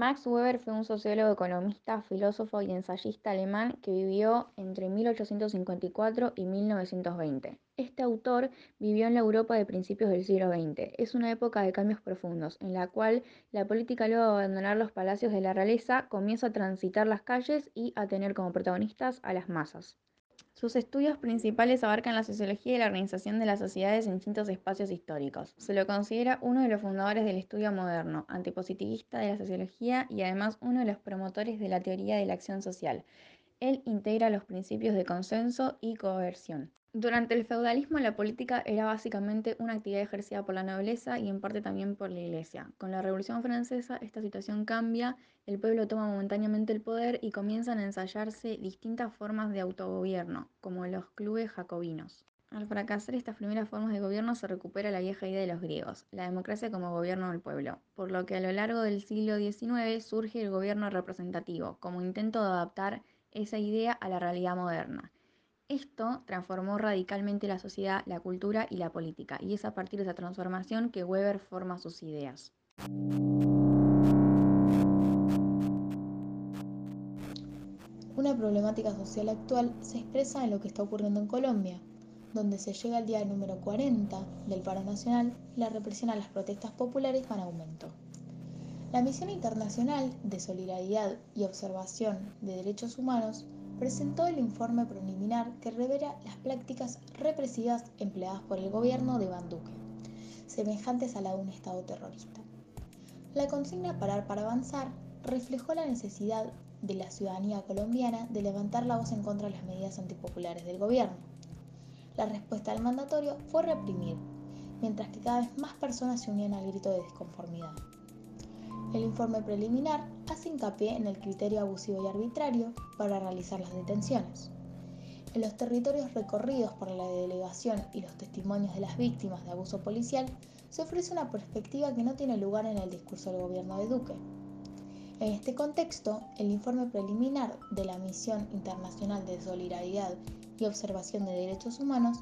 Max Weber fue un sociólogo, economista, filósofo y ensayista alemán que vivió entre 1854 y 1920. Este autor vivió en la Europa de principios del siglo XX. Es una época de cambios profundos, en la cual la política luego de abandonar los palacios de la realeza comienza a transitar las calles y a tener como protagonistas a las masas. Sus estudios principales abarcan la sociología y la organización de las sociedades en distintos espacios históricos. Se lo considera uno de los fundadores del estudio moderno, antipositivista de la sociología y además uno de los promotores de la teoría de la acción social. Él integra los principios de consenso y coerción. Durante el feudalismo la política era básicamente una actividad ejercida por la nobleza y en parte también por la iglesia. Con la Revolución Francesa esta situación cambia, el pueblo toma momentáneamente el poder y comienzan a ensayarse distintas formas de autogobierno, como los clubes jacobinos. Al fracasar estas primeras formas de gobierno se recupera la vieja idea de los griegos, la democracia como gobierno del pueblo, por lo que a lo largo del siglo XIX surge el gobierno representativo, como intento de adaptar esa idea a la realidad moderna. Esto transformó radicalmente la sociedad, la cultura y la política, y es a partir de esa transformación que Weber forma sus ideas. Una problemática social actual se expresa en lo que está ocurriendo en Colombia, donde se llega al día número 40 del paro nacional y la represión a las protestas populares va en aumento. La Misión Internacional de Solidaridad y Observación de Derechos Humanos presentó el informe preliminar que revela las prácticas represivas empleadas por el gobierno de Iván Duque, semejantes a la de un Estado terrorista. La consigna Parar para Avanzar reflejó la necesidad de la ciudadanía colombiana de levantar la voz en contra de las medidas antipopulares del gobierno. La respuesta del mandatorio fue reprimir, mientras que cada vez más personas se unían al grito de desconformidad. El informe preliminar hace hincapié en el criterio abusivo y arbitrario para realizar las detenciones. En los territorios recorridos por la delegación y los testimonios de las víctimas de abuso policial, se ofrece una perspectiva que no tiene lugar en el discurso del gobierno de Duque. En este contexto, el informe preliminar de la Misión Internacional de Solidaridad y Observación de Derechos Humanos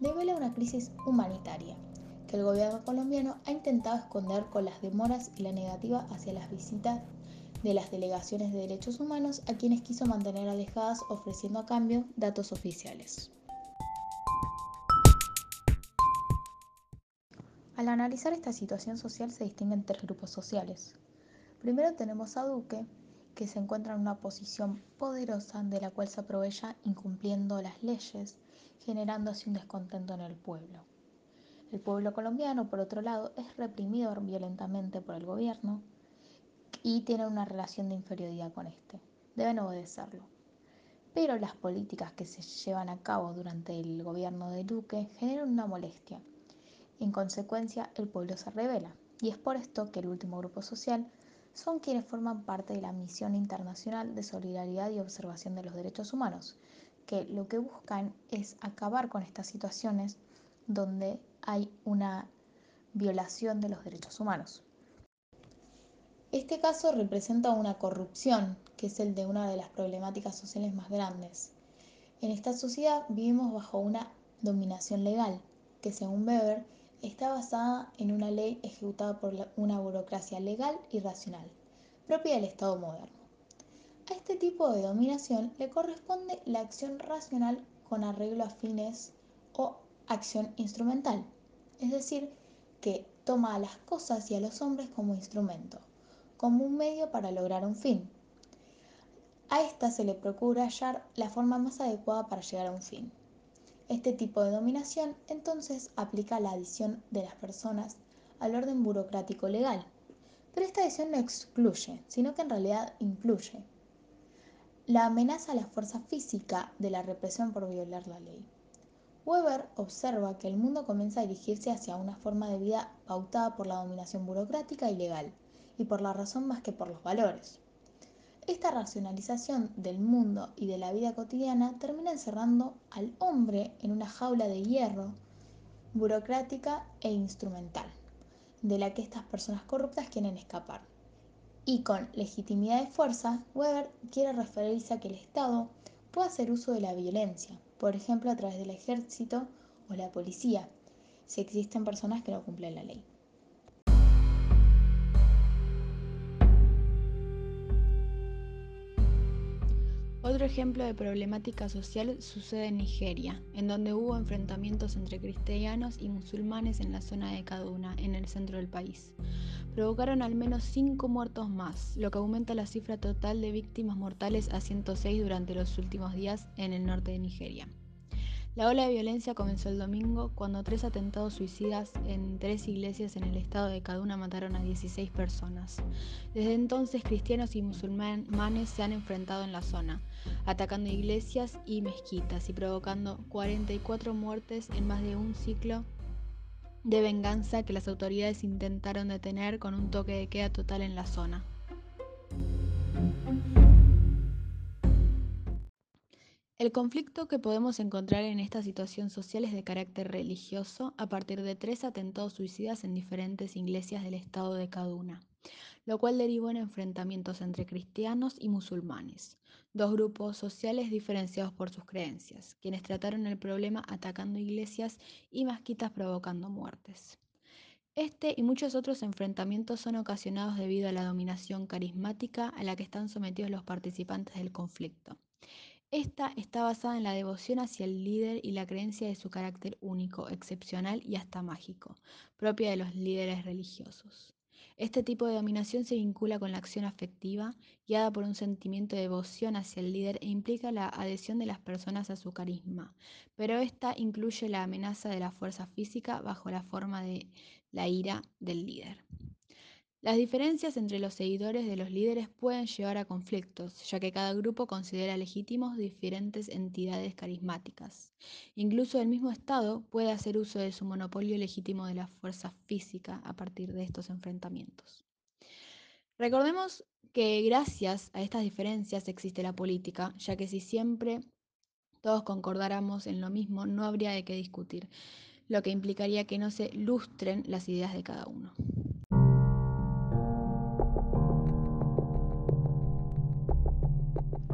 devela una crisis humanitaria que el gobierno colombiano ha intentado esconder con las demoras y la negativa hacia las visitas de las delegaciones de derechos humanos a quienes quiso mantener alejadas ofreciendo a cambio datos oficiales. Al analizar esta situación social se distinguen tres grupos sociales. Primero tenemos a Duque, que se encuentra en una posición poderosa de la cual se aprovecha incumpliendo las leyes, generando así un descontento en el pueblo. El pueblo colombiano, por otro lado, es reprimido violentamente por el gobierno y tiene una relación de inferioridad con este. Deben obedecerlo. Pero las políticas que se llevan a cabo durante el gobierno de Duque generan una molestia. En consecuencia, el pueblo se revela. Y es por esto que el último grupo social son quienes forman parte de la Misión Internacional de Solidaridad y Observación de los Derechos Humanos, que lo que buscan es acabar con estas situaciones donde hay una violación de los derechos humanos. Este caso representa una corrupción, que es el de una de las problemáticas sociales más grandes. En esta sociedad vivimos bajo una dominación legal, que según Weber está basada en una ley ejecutada por una burocracia legal y racional, propia del Estado moderno. A este tipo de dominación le corresponde la acción racional con arreglo a fines o acción instrumental, es decir, que toma a las cosas y a los hombres como instrumento, como un medio para lograr un fin. A esta se le procura hallar la forma más adecuada para llegar a un fin. Este tipo de dominación entonces aplica la adición de las personas al orden burocrático legal, pero esta adición no excluye, sino que en realidad incluye la amenaza a la fuerza física de la represión por violar la ley. Weber observa que el mundo comienza a dirigirse hacia una forma de vida pautada por la dominación burocrática y legal, y por la razón más que por los valores. Esta racionalización del mundo y de la vida cotidiana termina encerrando al hombre en una jaula de hierro, burocrática e instrumental, de la que estas personas corruptas quieren escapar. Y con legitimidad de fuerza, Weber quiere referirse a que el Estado puede hacer uso de la violencia, por ejemplo a través del ejército o la policía, si existen personas que no cumplen la ley. Otro ejemplo de problemática social sucede en Nigeria, en donde hubo enfrentamientos entre cristianos y musulmanes en la zona de Kaduna, en el centro del país. Provocaron al menos 5 muertos más, lo que aumenta la cifra total de víctimas mortales a 106 durante los últimos días en el norte de Nigeria. La ola de violencia comenzó el domingo cuando tres atentados suicidas en tres iglesias en el estado de Kaduna mataron a 16 personas. Desde entonces cristianos y musulmanes se han enfrentado en la zona, atacando iglesias y mezquitas y provocando 44 muertes en más de un ciclo de venganza que las autoridades intentaron detener con un toque de queda total en la zona. El conflicto que podemos encontrar en esta situación social es de carácter religioso a partir de tres atentados suicidas en diferentes iglesias del estado de Kaduna, lo cual derivó en enfrentamientos entre cristianos y musulmanes, dos grupos sociales diferenciados por sus creencias, quienes trataron el problema atacando iglesias y mezquitas provocando muertes. Este y muchos otros enfrentamientos son ocasionados debido a la dominación carismática a la que están sometidos los participantes del conflicto esta está basada en la devoción hacia el líder y la creencia de su carácter único, excepcional y hasta mágico, propia de los líderes religiosos. Este tipo de dominación se vincula con la acción afectiva, guiada por un sentimiento de devoción hacia el líder e implica la adhesión de las personas a su carisma, pero esta incluye la amenaza de la fuerza física bajo la forma de la ira del líder. Las diferencias entre los seguidores de los líderes pueden llevar a conflictos, ya que cada grupo considera legítimos diferentes entidades carismáticas. Incluso el mismo Estado puede hacer uso de su monopolio legítimo de la fuerza física a partir de estos enfrentamientos. Recordemos que gracias a estas diferencias existe la política, ya que si siempre todos concordáramos en lo mismo, no habría de qué discutir, lo que implicaría que no se lustren las ideas de cada uno.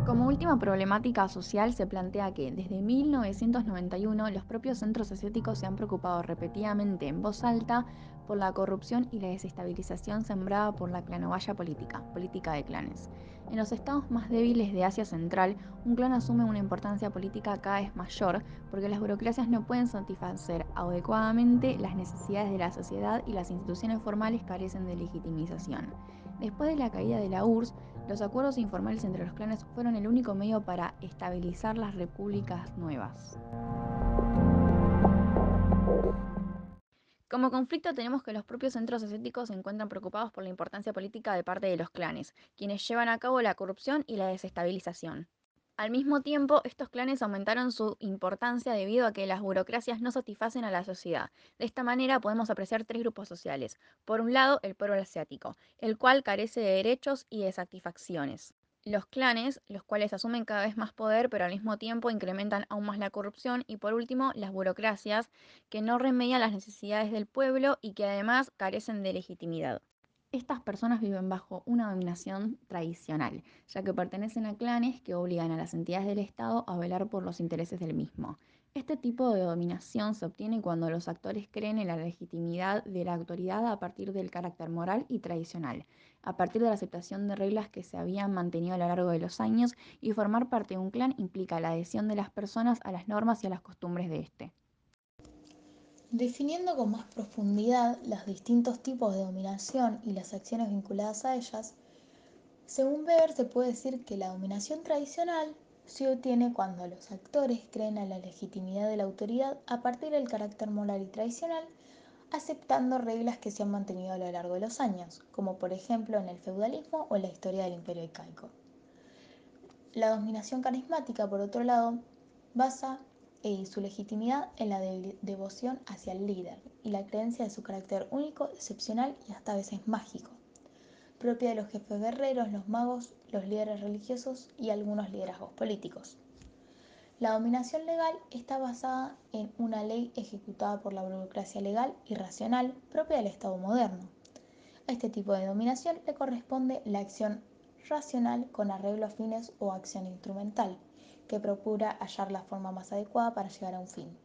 Como última problemática social se plantea que desde 1991 los propios centros asiáticos se han preocupado repetidamente en voz alta por la corrupción y la desestabilización sembrada por la clanovaya política, política de clanes. En los estados más débiles de Asia Central, un clan asume una importancia política cada vez mayor porque las burocracias no pueden satisfacer adecuadamente las necesidades de la sociedad y las instituciones formales carecen de legitimización. Después de la caída de la URSS, los acuerdos informales entre los clanes fueron el único medio para estabilizar las repúblicas nuevas. Como conflicto tenemos que los propios centros asiáticos se encuentran preocupados por la importancia política de parte de los clanes, quienes llevan a cabo la corrupción y la desestabilización. Al mismo tiempo, estos clanes aumentaron su importancia debido a que las burocracias no satisfacen a la sociedad. De esta manera podemos apreciar tres grupos sociales. Por un lado, el pueblo asiático, el cual carece de derechos y de satisfacciones. Los clanes, los cuales asumen cada vez más poder, pero al mismo tiempo incrementan aún más la corrupción. Y por último, las burocracias, que no remedian las necesidades del pueblo y que además carecen de legitimidad. Estas personas viven bajo una dominación tradicional, ya que pertenecen a clanes que obligan a las entidades del Estado a velar por los intereses del mismo. Este tipo de dominación se obtiene cuando los actores creen en la legitimidad de la autoridad a partir del carácter moral y tradicional, a partir de la aceptación de reglas que se habían mantenido a lo largo de los años y formar parte de un clan implica la adhesión de las personas a las normas y a las costumbres de este. Definiendo con más profundidad los distintos tipos de dominación y las acciones vinculadas a ellas, según Weber se puede decir que la dominación tradicional se obtiene cuando los actores creen en la legitimidad de la autoridad a partir del carácter moral y tradicional, aceptando reglas que se han mantenido a lo largo de los años, como por ejemplo en el feudalismo o en la historia del imperio incaico. La dominación carismática, por otro lado, basa e su legitimidad en la devoción hacia el líder y la creencia de su carácter único, excepcional y hasta a veces mágico, propia de los jefes guerreros, los magos, los líderes religiosos y algunos liderazgos políticos. La dominación legal está basada en una ley ejecutada por la burocracia legal y racional propia del Estado moderno. A este tipo de dominación le corresponde la acción racional con arreglo a fines o acción instrumental, que procura hallar la forma más adecuada para llegar a un fin.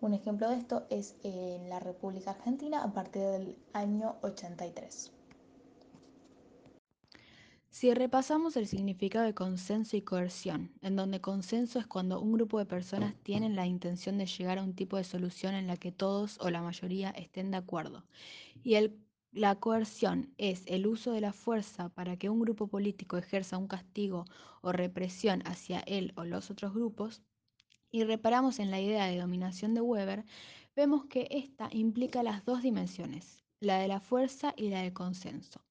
Un ejemplo de esto es en la República Argentina a partir del año 83. Si repasamos el significado de consenso y coerción, en donde consenso es cuando un grupo de personas tienen la intención de llegar a un tipo de solución en la que todos o la mayoría estén de acuerdo, y el, la coerción es el uso de la fuerza para que un grupo político ejerza un castigo o represión hacia él o los otros grupos, y reparamos en la idea de dominación de Weber, vemos que esta implica las dos dimensiones, la de la fuerza y la del consenso.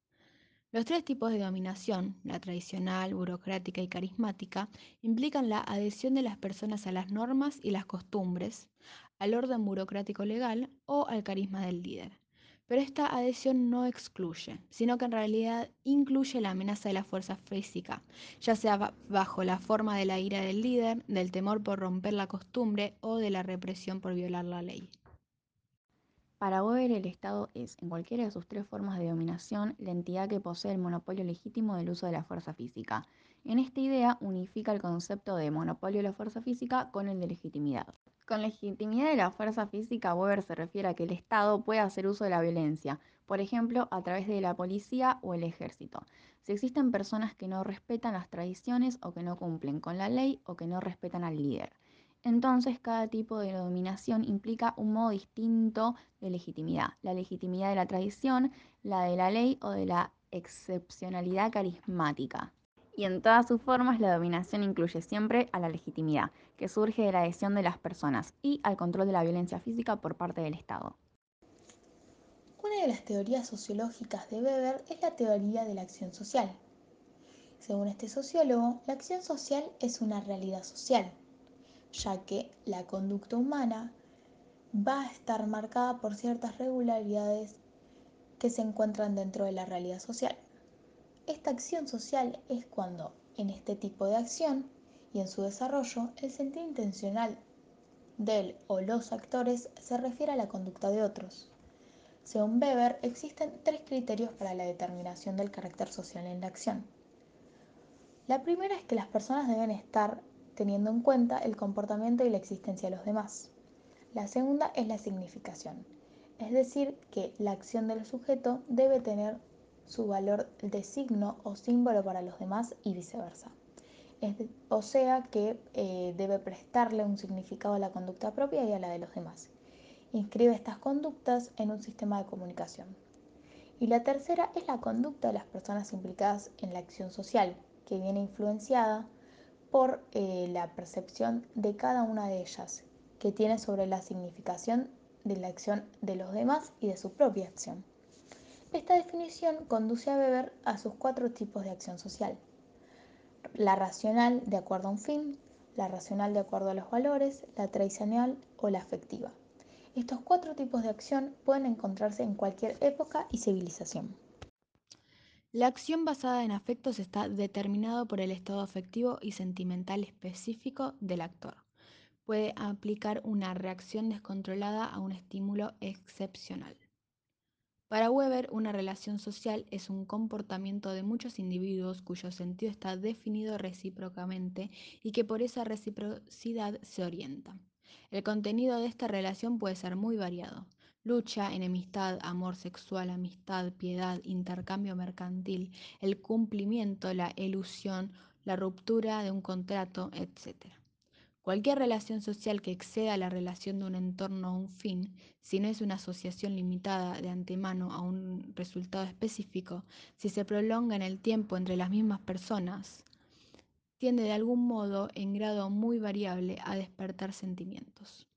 Los tres tipos de dominación, la tradicional, burocrática y carismática, implican la adhesión de las personas a las normas y las costumbres, al orden burocrático legal o al carisma del líder. Pero esta adhesión no excluye, sino que en realidad incluye la amenaza de la fuerza física, ya sea bajo la forma de la ira del líder, del temor por romper la costumbre o de la represión por violar la ley. Para Weber, el Estado es, en cualquiera de sus tres formas de dominación, la entidad que posee el monopolio legítimo del uso de la fuerza física. En esta idea unifica el concepto de monopolio de la fuerza física con el de legitimidad. Con legitimidad de la fuerza física, Weber se refiere a que el Estado puede hacer uso de la violencia, por ejemplo, a través de la policía o el ejército. Si existen personas que no respetan las tradiciones o que no cumplen con la ley o que no respetan al líder. Entonces, cada tipo de dominación implica un modo distinto de legitimidad. La legitimidad de la tradición, la de la ley o de la excepcionalidad carismática. Y en todas sus formas, la dominación incluye siempre a la legitimidad, que surge de la adhesión de las personas, y al control de la violencia física por parte del Estado. Una de las teorías sociológicas de Weber es la teoría de la acción social. Según este sociólogo, la acción social es una realidad social, ya que la conducta humana va a estar marcada por ciertas regularidades que se encuentran dentro de la realidad social. Esta acción social es cuando, en este tipo de acción y en su desarrollo, el sentido intencional del o los actores se refiere a la conducta de otros. Según Weber, existen tres criterios para la determinación del carácter social en la acción. La primera es que las personas deben estar teniendo en cuenta el comportamiento y la existencia de los demás. La segunda es la significación, es decir, que la acción del sujeto debe tener su valor de signo o símbolo para los demás y viceversa. o sea que eh, debe prestarle un significado a la conducta propia y a la de los demás. Inscribe estas conductas en un sistema de comunicación. Y la tercera es la conducta de las personas implicadas en la acción social, que viene influenciada por eh, la percepción de cada una de ellas, que tiene sobre la significación de la acción de los demás y de su propia acción. Esta definición conduce a Weber a sus cuatro tipos de acción social. La racional de acuerdo a un fin, la racional de acuerdo a los valores, la tradicional o la afectiva. Estos cuatro tipos de acción pueden encontrarse en cualquier época y civilización. La acción basada en afectos está determinado por el estado afectivo y sentimental específico del actor. Puede aplicar una reacción descontrolada a un estímulo excepcional. Para Weber, una relación social es un comportamiento de muchos individuos cuyo sentido está definido recíprocamente y que por esa reciprocidad se orienta. El contenido de esta relación puede ser muy variado. Lucha, enemistad, amor sexual, amistad, piedad, intercambio mercantil, el cumplimiento, la ilusión, la ruptura de un contrato, etc. Cualquier relación social que exceda la relación de un entorno a un fin, si no es una asociación limitada de antemano a un resultado específico, si se prolonga en el tiempo entre las mismas personas, tiende de algún modo, en grado muy variable, a despertar sentimientos.